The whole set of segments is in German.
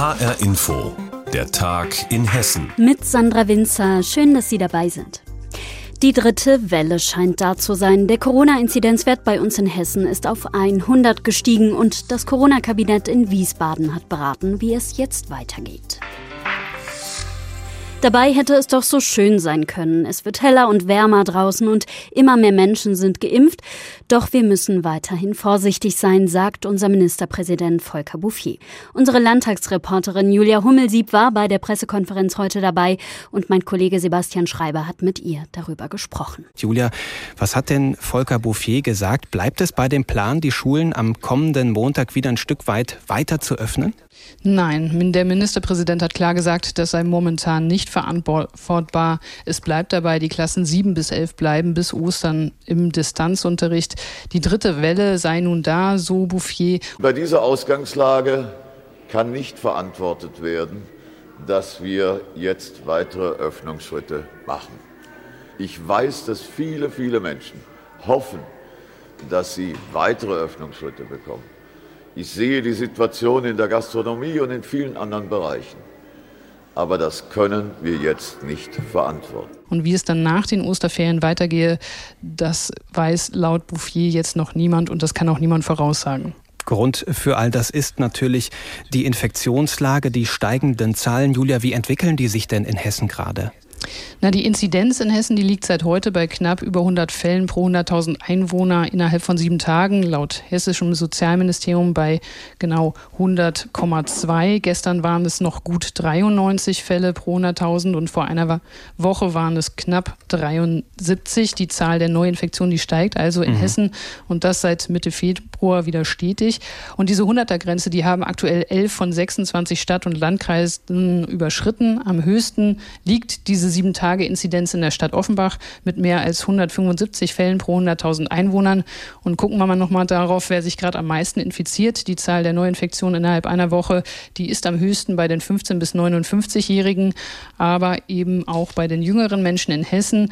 HR Info, der Tag in Hessen. Mit Sandra Winzer, schön, dass Sie dabei sind. Die dritte Welle scheint da zu sein. Der Corona-Inzidenzwert bei uns in Hessen ist auf 100 gestiegen und das Corona-Kabinett in Wiesbaden hat beraten, wie es jetzt weitergeht. Dabei hätte es doch so schön sein können. Es wird heller und wärmer draußen und immer mehr Menschen sind geimpft. Doch wir müssen weiterhin vorsichtig sein, sagt unser Ministerpräsident Volker Bouffier. Unsere Landtagsreporterin Julia Hummelsieb war bei der Pressekonferenz heute dabei und mein Kollege Sebastian Schreiber hat mit ihr darüber gesprochen. Julia, was hat denn Volker Bouffier gesagt? Bleibt es bei dem Plan, die Schulen am kommenden Montag wieder ein Stück weit weiter zu öffnen? Nein, der Ministerpräsident hat klar gesagt, das sei momentan nicht verantwortbar. Es bleibt dabei, die Klassen 7 bis 11 bleiben bis Ostern im Distanzunterricht. Die dritte Welle sei nun da, so Bouffier. Bei dieser Ausgangslage kann nicht verantwortet werden, dass wir jetzt weitere Öffnungsschritte machen. Ich weiß, dass viele, viele Menschen hoffen, dass sie weitere Öffnungsschritte bekommen. Ich sehe die Situation in der Gastronomie und in vielen anderen Bereichen. Aber das können wir jetzt nicht verantworten. Und wie es dann nach den Osterferien weitergehe, das weiß laut Bouffier jetzt noch niemand und das kann auch niemand voraussagen. Grund für all das ist natürlich die Infektionslage, die steigenden Zahlen. Julia, wie entwickeln die sich denn in Hessen gerade? Na, die Inzidenz in Hessen, die liegt seit heute bei knapp über 100 Fällen pro 100.000 Einwohner innerhalb von sieben Tagen. Laut hessischem Sozialministerium bei genau 100,2. Gestern waren es noch gut 93 Fälle pro 100.000 und vor einer Woche waren es knapp 73. Die Zahl der Neuinfektionen, die steigt also in mhm. Hessen und das seit Mitte Februar wieder stetig. Und diese 100er-Grenze, die haben aktuell 11 von 26 Stadt- und Landkreisen überschritten. Am höchsten liegt diese sieben Tage Inzidenz in der Stadt Offenbach mit mehr als 175 Fällen pro 100.000 Einwohnern. Und gucken wir mal nochmal darauf, wer sich gerade am meisten infiziert. Die Zahl der Neuinfektionen innerhalb einer Woche, die ist am höchsten bei den 15- bis 59-Jährigen, aber eben auch bei den jüngeren Menschen in Hessen.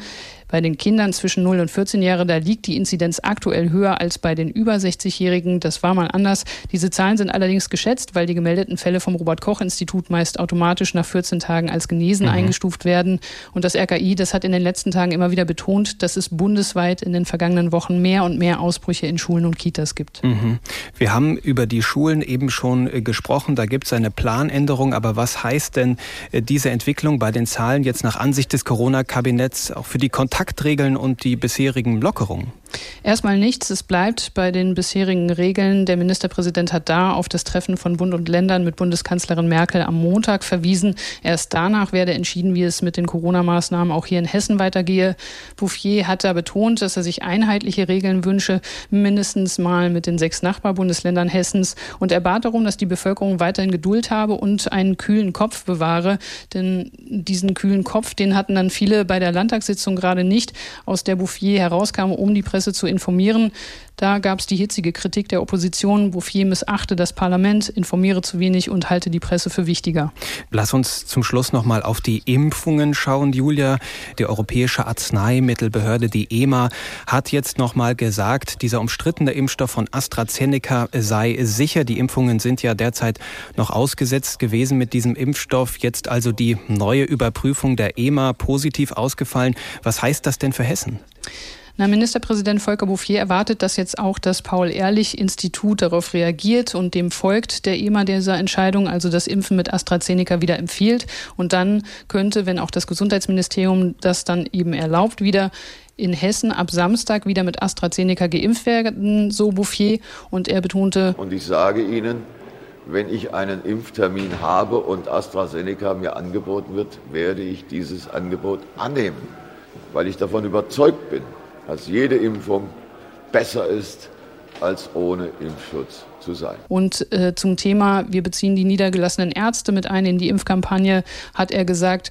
Bei den Kindern zwischen 0 und 14 Jahre, da liegt die Inzidenz aktuell höher als bei den über 60-Jährigen. Das war mal anders. Diese Zahlen sind allerdings geschätzt, weil die gemeldeten Fälle vom Robert-Koch-Institut meist automatisch nach 14 Tagen als genesen mhm. eingestuft werden. Und das RKI, das hat in den letzten Tagen immer wieder betont, dass es bundesweit in den vergangenen Wochen mehr und mehr Ausbrüche in Schulen und Kitas gibt. Mhm. Wir haben über die Schulen eben schon äh, gesprochen. Da gibt es eine Planänderung. Aber was heißt denn äh, diese Entwicklung bei den Zahlen jetzt nach Ansicht des Corona-Kabinetts auch für die Kontakt Kontaktregeln und die bisherigen Lockerungen? Erstmal nichts. Es bleibt bei den bisherigen Regeln. Der Ministerpräsident hat da auf das Treffen von Bund und Ländern mit Bundeskanzlerin Merkel am Montag verwiesen. Erst danach werde entschieden, wie es mit den Corona-Maßnahmen auch hier in Hessen weitergehe. Bouffier hat da betont, dass er sich einheitliche Regeln wünsche, mindestens mal mit den sechs Nachbarbundesländern Hessens. Und er bat darum, dass die Bevölkerung weiterhin Geduld habe und einen kühlen Kopf bewahre. Denn diesen kühlen Kopf, den hatten dann viele bei der Landtagssitzung gerade nicht, aus der Bouffier herauskam, um die Presse Presse zu informieren. Da gab es die hitzige Kritik der Opposition, Bouffier missachte das Parlament, informiere zu wenig und halte die Presse für wichtiger. Lass uns zum Schluss noch mal auf die Impfungen schauen, Julia. Die Europäische Arzneimittelbehörde, die EMA, hat jetzt noch mal gesagt, dieser umstrittene Impfstoff von AstraZeneca sei sicher. Die Impfungen sind ja derzeit noch ausgesetzt gewesen mit diesem Impfstoff. Jetzt also die neue Überprüfung der EMA positiv ausgefallen. Was heißt das denn für Hessen? Na, Ministerpräsident Volker Bouffier erwartet, dass jetzt auch das Paul-Ehrlich-Institut darauf reagiert und dem folgt der EMA dieser Entscheidung, also das Impfen mit AstraZeneca wieder empfiehlt. Und dann könnte, wenn auch das Gesundheitsministerium das dann eben erlaubt, wieder in Hessen ab Samstag wieder mit AstraZeneca geimpft werden, so Bouffier. Und er betonte. Und ich sage Ihnen, wenn ich einen Impftermin habe und AstraZeneca mir angeboten wird, werde ich dieses Angebot annehmen, weil ich davon überzeugt bin, dass jede Impfung besser ist, als ohne Impfschutz zu sein. Und äh, zum Thema, wir beziehen die niedergelassenen Ärzte mit ein in die Impfkampagne, hat er gesagt,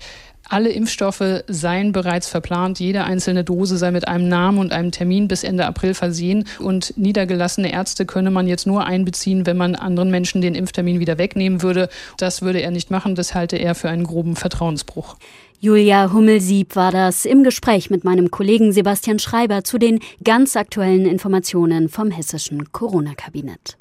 alle Impfstoffe seien bereits verplant. Jede einzelne Dose sei mit einem Namen und einem Termin bis Ende April versehen. Und niedergelassene Ärzte könne man jetzt nur einbeziehen, wenn man anderen Menschen den Impftermin wieder wegnehmen würde. Das würde er nicht machen. Das halte er für einen groben Vertrauensbruch. Julia Hummelsieb war das im Gespräch mit meinem Kollegen Sebastian Schreiber zu den ganz aktuellen Informationen vom hessischen Corona-Kabinett.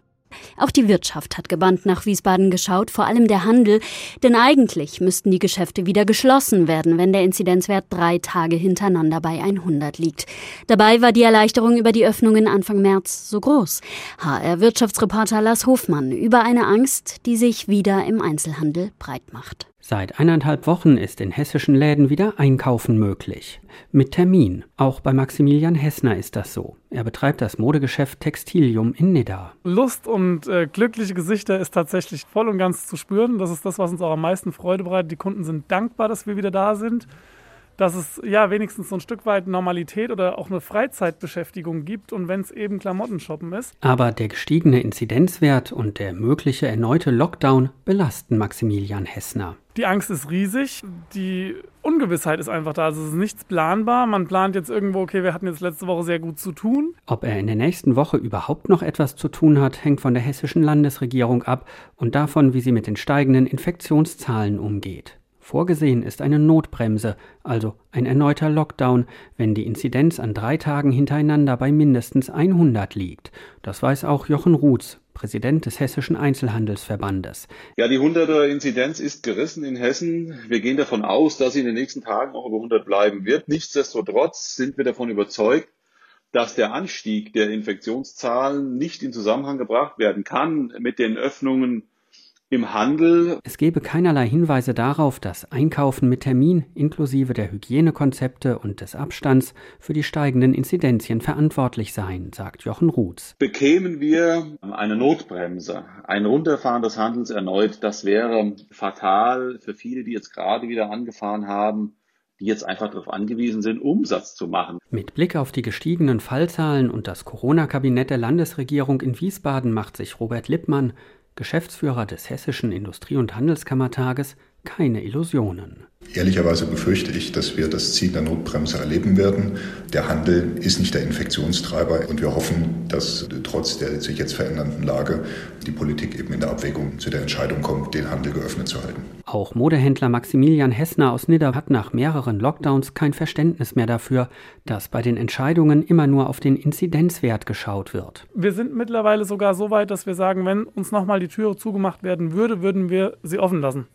Auch die Wirtschaft hat gebannt nach Wiesbaden geschaut, vor allem der Handel, denn eigentlich müssten die Geschäfte wieder geschlossen werden, wenn der Inzidenzwert drei Tage hintereinander bei 100 liegt. Dabei war die Erleichterung über die Öffnungen Anfang März so groß. HR-Wirtschaftsreporter Lars Hofmann über eine Angst, die sich wieder im Einzelhandel breit macht. Seit eineinhalb Wochen ist in hessischen Läden wieder Einkaufen möglich. Mit Termin. Auch bei Maximilian Hessner ist das so. Er betreibt das Modegeschäft Textilium in Nidda. Lust und äh, glückliche Gesichter ist tatsächlich voll und ganz zu spüren. Das ist das, was uns auch am meisten Freude bereitet. Die Kunden sind dankbar, dass wir wieder da sind dass es ja wenigstens so ein Stück weit Normalität oder auch eine Freizeitbeschäftigung gibt und wenn es eben Klamottenshoppen ist. Aber der gestiegene Inzidenzwert und der mögliche erneute Lockdown belasten Maximilian Hessner. Die Angst ist riesig, die Ungewissheit ist einfach da. Also es ist nichts planbar. Man plant jetzt irgendwo, okay, wir hatten jetzt letzte Woche sehr gut zu tun. Ob er in der nächsten Woche überhaupt noch etwas zu tun hat, hängt von der hessischen Landesregierung ab und davon, wie sie mit den steigenden Infektionszahlen umgeht. Vorgesehen ist eine Notbremse, also ein erneuter Lockdown, wenn die Inzidenz an drei Tagen hintereinander bei mindestens 100 liegt. Das weiß auch Jochen Ruths, Präsident des Hessischen Einzelhandelsverbandes. Ja, die 100er Inzidenz ist gerissen in Hessen. Wir gehen davon aus, dass sie in den nächsten Tagen auch über 100 bleiben wird. Nichtsdestotrotz sind wir davon überzeugt, dass der Anstieg der Infektionszahlen nicht in Zusammenhang gebracht werden kann mit den Öffnungen im Handel. Es gebe keinerlei Hinweise darauf, dass Einkaufen mit Termin inklusive der Hygienekonzepte und des Abstands für die steigenden Inzidenzien verantwortlich seien, sagt Jochen Ruths. Bekämen wir eine Notbremse, ein Runterfahren des Handels erneut, das wäre fatal für viele, die jetzt gerade wieder angefahren haben die jetzt einfach darauf angewiesen sind, Umsatz zu machen. Mit Blick auf die gestiegenen Fallzahlen und das Corona-Kabinett der Landesregierung in Wiesbaden macht sich Robert Lippmann, Geschäftsführer des Hessischen Industrie- und Handelskammertages, keine Illusionen. Ehrlicherweise befürchte ich, dass wir das Ziel der Notbremse erleben werden. Der Handel ist nicht der Infektionstreiber und wir hoffen, dass trotz der sich jetzt verändernden Lage die Politik eben in der Abwägung zu der Entscheidung kommt, den Handel geöffnet zu halten. Auch Modehändler Maximilian Hessner aus Nidda hat nach mehreren Lockdowns kein Verständnis mehr dafür, dass bei den Entscheidungen immer nur auf den Inzidenzwert geschaut wird. Wir sind mittlerweile sogar so weit, dass wir sagen, wenn uns nochmal die Türe zugemacht werden würde, würden wir sie offen lassen.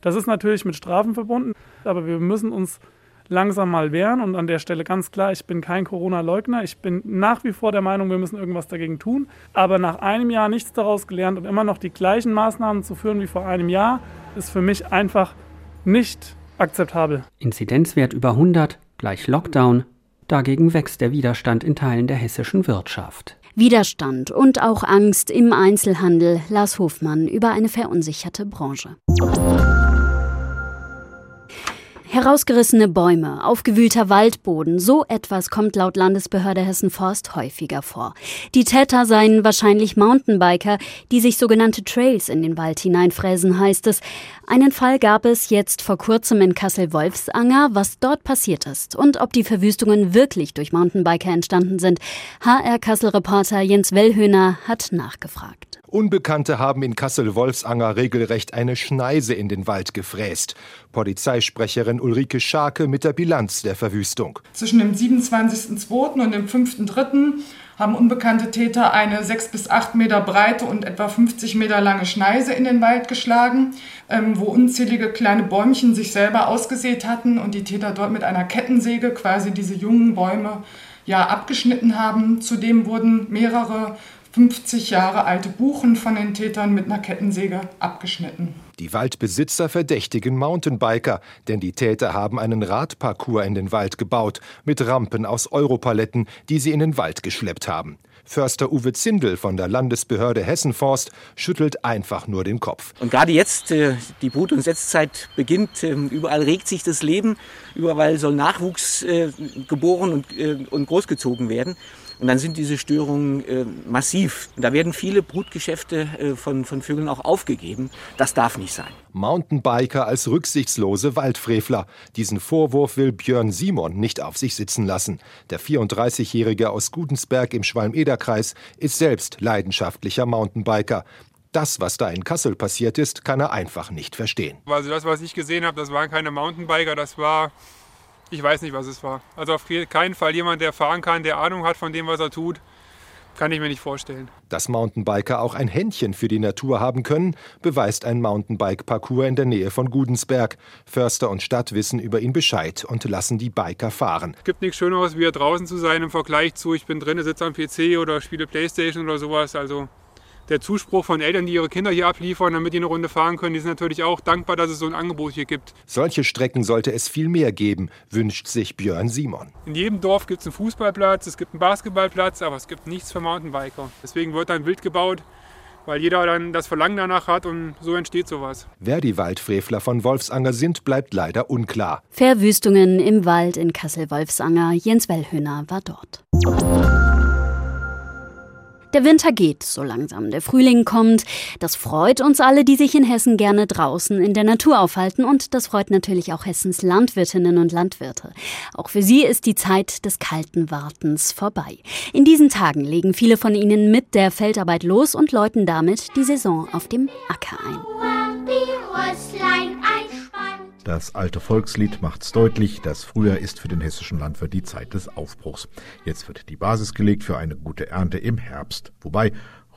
Das ist natürlich mit Strafen verbunden, aber wir müssen uns langsam mal wehren und an der Stelle ganz klar, ich bin kein Corona-Leugner. Ich bin nach wie vor der Meinung, wir müssen irgendwas dagegen tun. Aber nach einem Jahr nichts daraus gelernt und immer noch die gleichen Maßnahmen zu führen wie vor einem Jahr, ist für mich einfach nicht akzeptabel. Inzidenzwert über 100 gleich Lockdown. Dagegen wächst der Widerstand in Teilen der hessischen Wirtschaft. Widerstand und auch Angst im Einzelhandel. Lars Hofmann über eine verunsicherte Branche. Herausgerissene Bäume, aufgewühlter Waldboden, so etwas kommt laut Landesbehörde Hessen Forst häufiger vor. Die Täter seien wahrscheinlich Mountainbiker, die sich sogenannte Trails in den Wald hineinfräsen, heißt es. Einen Fall gab es jetzt vor kurzem in Kassel-Wolfsanger, was dort passiert ist und ob die Verwüstungen wirklich durch Mountainbiker entstanden sind. HR Kassel-Reporter Jens Wellhöhner hat nachgefragt. Unbekannte haben in Kassel-Wolfsanger regelrecht eine Schneise in den Wald gefräst. Polizeisprecherin Ulrike Scharke mit der Bilanz der Verwüstung. Zwischen dem 27.02. und dem 5.03. haben unbekannte Täter eine 6 bis 8 Meter breite und etwa 50 Meter lange Schneise in den Wald geschlagen, ähm, wo unzählige kleine Bäumchen sich selber ausgesät hatten und die Täter dort mit einer Kettensäge quasi diese jungen Bäume ja abgeschnitten haben. Zudem wurden mehrere 50 Jahre alte Buchen von den Tätern mit einer Kettensäge abgeschnitten. Die Waldbesitzer verdächtigen Mountainbiker, denn die Täter haben einen Radparcours in den Wald gebaut, mit Rampen aus Europaletten, die sie in den Wald geschleppt haben. Förster Uwe Zindel von der Landesbehörde Hessenforst schüttelt einfach nur den Kopf. Und gerade jetzt, äh, die Brut- und Setzzeit beginnt, äh, überall regt sich das Leben, überall soll Nachwuchs äh, geboren und, und großgezogen werden. Und dann sind diese Störungen äh, massiv. Da werden viele Brutgeschäfte äh, von, von Vögeln auch aufgegeben. Das darf nicht sein. Mountainbiker als rücksichtslose Waldfrevler. Diesen Vorwurf will Björn Simon nicht auf sich sitzen lassen. Der 34-Jährige aus Gudensberg im Schwalm-Eder-Kreis ist selbst leidenschaftlicher Mountainbiker. Das, was da in Kassel passiert ist, kann er einfach nicht verstehen. Also das, was ich gesehen habe, das waren keine Mountainbiker, das war ich weiß nicht, was es war. Also auf keinen Fall jemand, der fahren kann, der Ahnung hat von dem, was er tut. kann ich mir nicht vorstellen. Dass Mountainbiker auch ein Händchen für die Natur haben können, beweist ein Mountainbike-Parcours in der Nähe von Gudensberg. Förster und Stadt wissen über ihn Bescheid und lassen die Biker fahren. Es gibt nichts Schöneres, wie hier draußen zu sein im Vergleich zu, ich bin drin, sitze am PC oder spiele Playstation oder sowas. Also der Zuspruch von Eltern, die ihre Kinder hier abliefern, damit die eine Runde fahren können, die sind natürlich auch dankbar, dass es so ein Angebot hier gibt. Solche Strecken sollte es viel mehr geben, wünscht sich Björn Simon. In jedem Dorf gibt es einen Fußballplatz, es gibt einen Basketballplatz, aber es gibt nichts für Mountainbiker. Deswegen wird dann wild gebaut, weil jeder dann das Verlangen danach hat und so entsteht sowas. Wer die Waldfrevler von Wolfsanger sind, bleibt leider unklar. Verwüstungen im Wald in Kassel-Wolfsanger. Jens Wellhöhner war dort. Der Winter geht so langsam, der Frühling kommt. Das freut uns alle, die sich in Hessen gerne draußen in der Natur aufhalten und das freut natürlich auch Hessens Landwirtinnen und Landwirte. Auch für sie ist die Zeit des kalten Wartens vorbei. In diesen Tagen legen viele von ihnen mit der Feldarbeit los und läuten damit die Saison auf dem Acker ein. Das alte Volkslied macht's deutlich, das Frühjahr ist für den hessischen Landwirt die Zeit des Aufbruchs. Jetzt wird die Basis gelegt für eine gute Ernte im Herbst. Wobei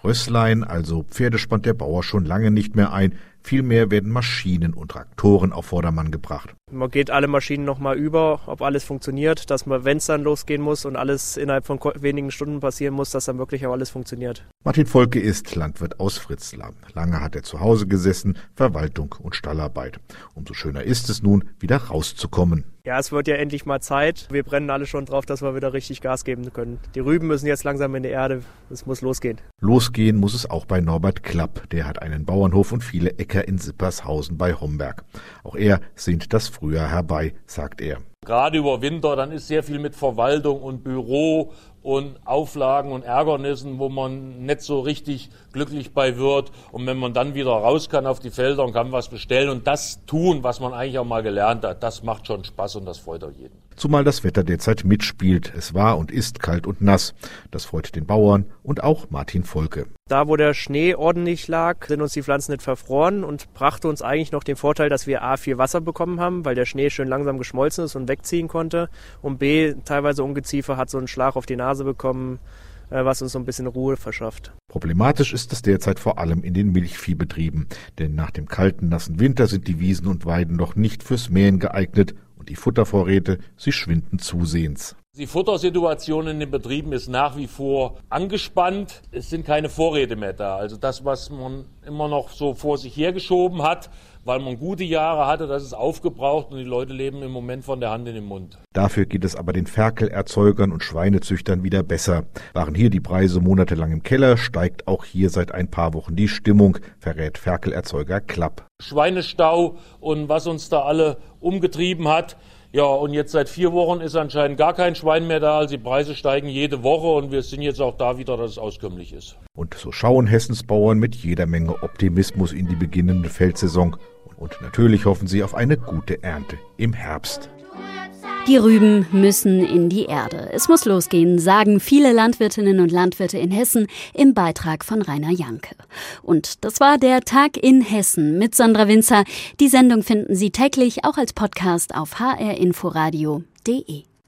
Rösslein, also Pferde, spannt der Bauer schon lange nicht mehr ein. Vielmehr werden Maschinen und Traktoren auf Vordermann gebracht. Man geht alle Maschinen nochmal über, ob alles funktioniert, dass man, wenn es dann losgehen muss und alles innerhalb von wenigen Stunden passieren muss, dass dann wirklich auch alles funktioniert. Martin Volke ist Landwirt aus Fritzlar. Lange hat er zu Hause gesessen, Verwaltung und Stallarbeit. Umso schöner ist es nun, wieder rauszukommen. Ja, es wird ja endlich mal Zeit. Wir brennen alle schon drauf, dass wir wieder richtig Gas geben können. Die Rüben müssen jetzt langsam in die Erde. Es muss losgehen. Losgehen muss es auch bei Norbert Klapp. Der hat einen Bauernhof und viele Äcker in Sippershausen bei Homberg. Auch er sehnt das Frühjahr herbei, sagt er. Gerade über Winter, dann ist sehr viel mit Verwaltung und Büro und Auflagen und Ärgernissen, wo man nicht so richtig glücklich bei wird. Und wenn man dann wieder raus kann auf die Felder und kann was bestellen und das tun, was man eigentlich auch mal gelernt hat, das macht schon Spaß und das freut auch jeden. Zumal das Wetter derzeit mitspielt. Es war und ist kalt und nass. Das freut den Bauern und auch Martin Volke. Da, wo der Schnee ordentlich lag, sind uns die Pflanzen nicht verfroren und brachte uns eigentlich noch den Vorteil, dass wir A, viel Wasser bekommen haben, weil der Schnee schön langsam geschmolzen ist und wegziehen konnte. Und B, teilweise Ungeziefer hat so einen Schlag auf die Nase bekommen, äh, was uns so ein bisschen Ruhe verschafft. Problematisch ist es derzeit vor allem in den Milchviehbetrieben, denn nach dem kalten, nassen Winter sind die Wiesen und Weiden noch nicht fürs Mähen geeignet und die Futtervorräte, sie schwinden zusehends. Die Futtersituation in den Betrieben ist nach wie vor angespannt. Es sind keine Vorräte mehr da. Also das, was man immer noch so vor sich hergeschoben hat, weil man gute Jahre hatte, das ist aufgebraucht und die Leute leben im Moment von der Hand in den Mund. Dafür geht es aber den Ferkelerzeugern und Schweinezüchtern wieder besser. Waren hier die Preise monatelang im Keller, steigt auch hier seit ein paar Wochen die Stimmung, verrät Ferkelerzeuger Klapp. Schweinestau und was uns da alle umgetrieben hat. Ja, und jetzt seit vier Wochen ist anscheinend gar kein Schwein mehr da. Also die Preise steigen jede Woche und wir sind jetzt auch da wieder, dass es auskömmlich ist. Und so schauen Hessens Bauern mit jeder Menge Optimismus in die beginnende Feldsaison. Und natürlich hoffen sie auf eine gute Ernte im Herbst. Die Rüben müssen in die Erde. Es muss losgehen, sagen viele Landwirtinnen und Landwirte in Hessen im Beitrag von Rainer Janke. Und das war der Tag in Hessen mit Sandra Winzer. Die Sendung finden Sie täglich auch als Podcast auf hrinforadio.de.